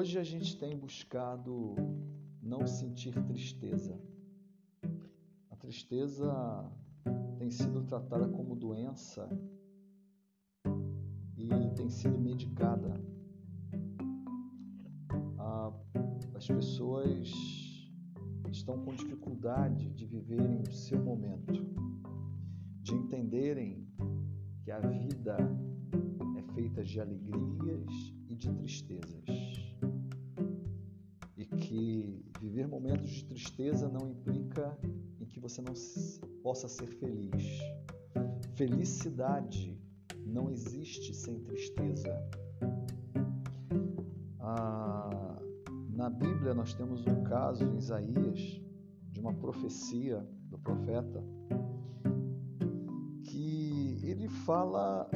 Hoje a gente tem buscado não sentir tristeza. A tristeza tem sido tratada como doença e tem sido medicada. As pessoas estão com dificuldade de viverem o seu momento, de entenderem que a vida é feita de alegrias e de tristezas. Que viver momentos de tristeza não implica em que você não possa ser feliz. Felicidade não existe sem tristeza. Ah, na Bíblia nós temos um caso em Isaías de uma profecia do profeta que ele fala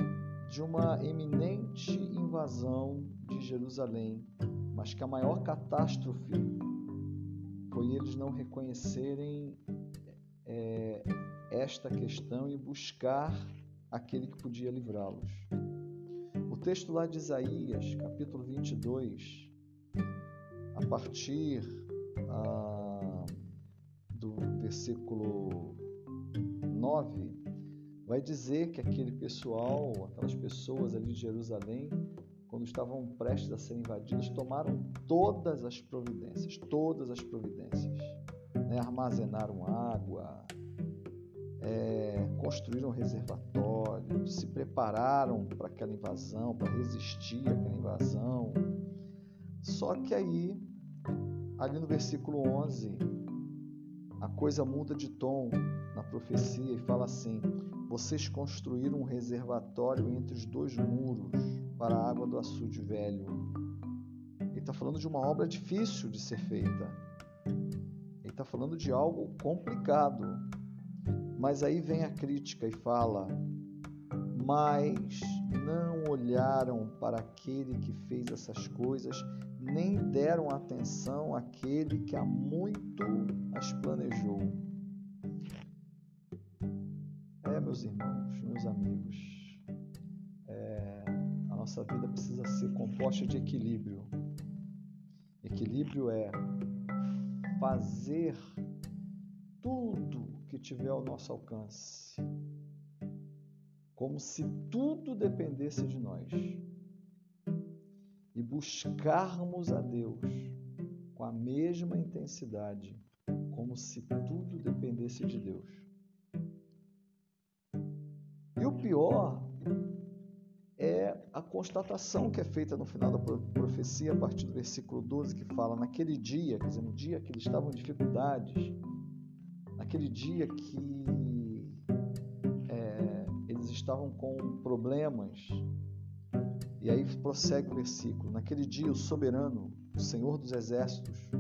de uma eminente invasão de Jerusalém, mas que a maior catástrofe foi eles não reconhecerem é, esta questão e buscar aquele que podia livrá-los. O texto lá de Isaías, capítulo 22, a partir ah, do versículo 9, vai dizer que aquele pessoal, aquelas pessoas ali de Jerusalém, quando estavam prestes a ser invadidos, tomaram todas as providências, todas as providências. Né? Armazenaram água, é, construíram reservatórios, se prepararam para aquela invasão, para resistir àquela invasão. Só que aí, ali no versículo 11, a coisa muda de tom na profecia e fala assim: Vocês construíram um reservatório entre os dois muros para a água do açude velho. Ele está falando de uma obra difícil de ser feita. Ele está falando de algo complicado. Mas aí vem a crítica e fala: Mas não olharam para aquele que fez essas coisas, nem deram atenção àquele que há muito as planejou. É, meus irmãos, meus amigos, é, a nossa vida precisa ser composta de equilíbrio. Equilíbrio é fazer tudo que tiver ao nosso alcance, como se tudo dependesse de nós, e buscarmos a Deus com a mesma intensidade como se tudo dependesse de Deus. E o pior é a constatação que é feita no final da profecia, a partir do versículo 12, que fala: naquele dia, quer dizer, no dia que eles estavam em dificuldades, naquele dia que é, eles estavam com problemas, e aí prossegue o versículo: naquele dia o soberano, o Senhor dos exércitos,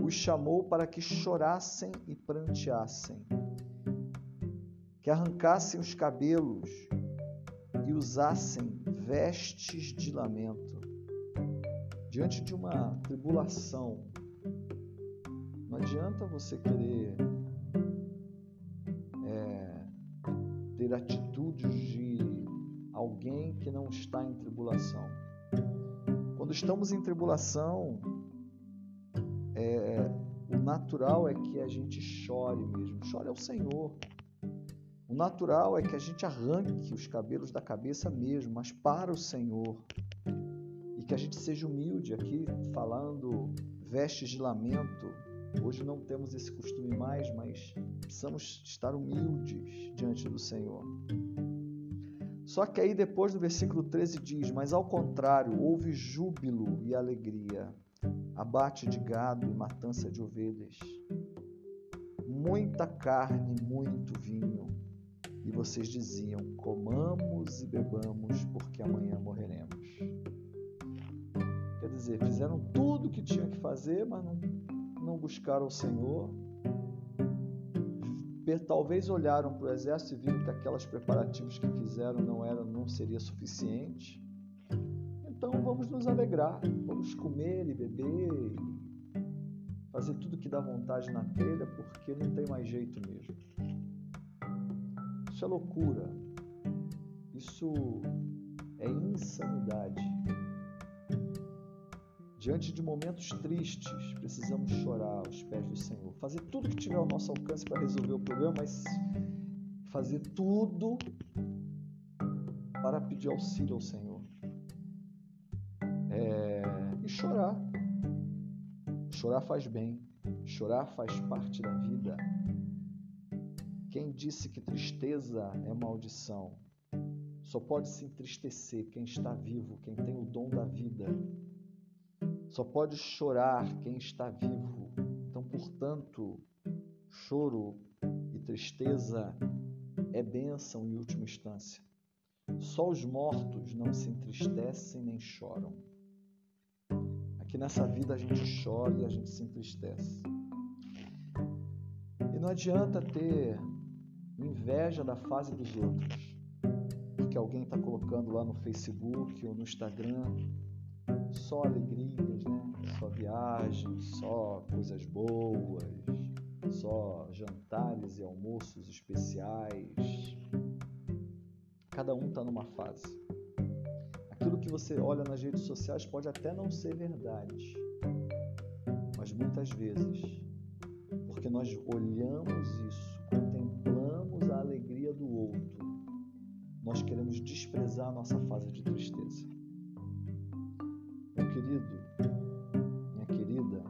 os chamou para que chorassem e pranteassem, que arrancassem os cabelos e usassem vestes de lamento. Diante de uma tribulação, não adianta você querer é, ter atitudes de alguém que não está em tribulação. Quando estamos em tribulação, é, o natural é que a gente chore mesmo. Chore ao Senhor. O natural é que a gente arranque os cabelos da cabeça mesmo, mas para o Senhor. E que a gente seja humilde aqui, falando vestes de lamento. Hoje não temos esse costume mais, mas precisamos estar humildes diante do Senhor. Só que aí depois do versículo 13 diz: Mas ao contrário, houve júbilo e alegria abate de gado e matança de ovelhas, muita carne muito vinho. E vocês diziam: comamos e bebamos, porque amanhã morreremos. Quer dizer, fizeram tudo o que tinham que fazer, mas não, não buscaram o Senhor. Talvez olharam para o exército e viram que aquelas preparativos que fizeram não eram, não seria suficiente então vamos nos alegrar, vamos comer e beber, fazer tudo que dá vontade na telha, porque não tem mais jeito mesmo. Isso é loucura. Isso é insanidade. Diante de momentos tristes, precisamos chorar aos pés do Senhor. Fazer tudo que tiver ao nosso alcance para resolver o problema, mas fazer tudo para pedir auxílio ao Senhor. É... E chorar. Chorar faz bem. Chorar faz parte da vida. Quem disse que tristeza é maldição? Só pode se entristecer quem está vivo, quem tem o dom da vida. Só pode chorar quem está vivo. Então, portanto, choro e tristeza é bênção em última instância. Só os mortos não se entristecem nem choram. Aqui nessa vida a gente chora e a gente se entristece. E não adianta ter inveja da fase dos outros, porque alguém está colocando lá no Facebook ou no Instagram só alegrias, né? Só viagens, só coisas boas, só jantares e almoços especiais. Cada um está numa fase. Aquilo que você olha nas redes sociais pode até não ser verdade, mas muitas vezes, porque nós olhamos isso, contemplamos a alegria do outro, nós queremos desprezar a nossa fase de tristeza. Querido, minha querida,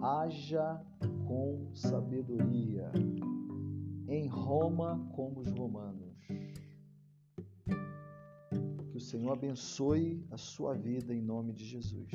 haja com sabedoria, em Roma como os romanos. Que o Senhor abençoe a sua vida em nome de Jesus.